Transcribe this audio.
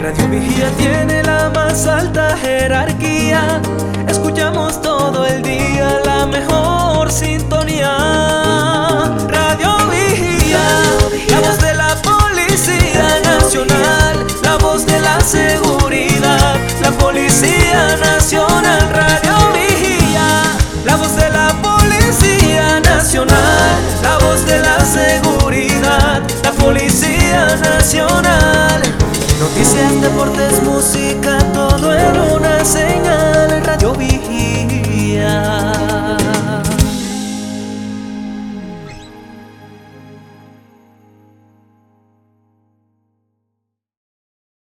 Radio Vigía tiene la más alta jerarquía. Escuchamos todo el día la mejor sintonía. Radio Vigía, la voz de la Policía Nacional, la voz de la seguridad, la Policía Nacional, Radio Vigía, la voz de la Policía Nacional, la voz de la seguridad, la Policía Nacional y sean deportes, música, todo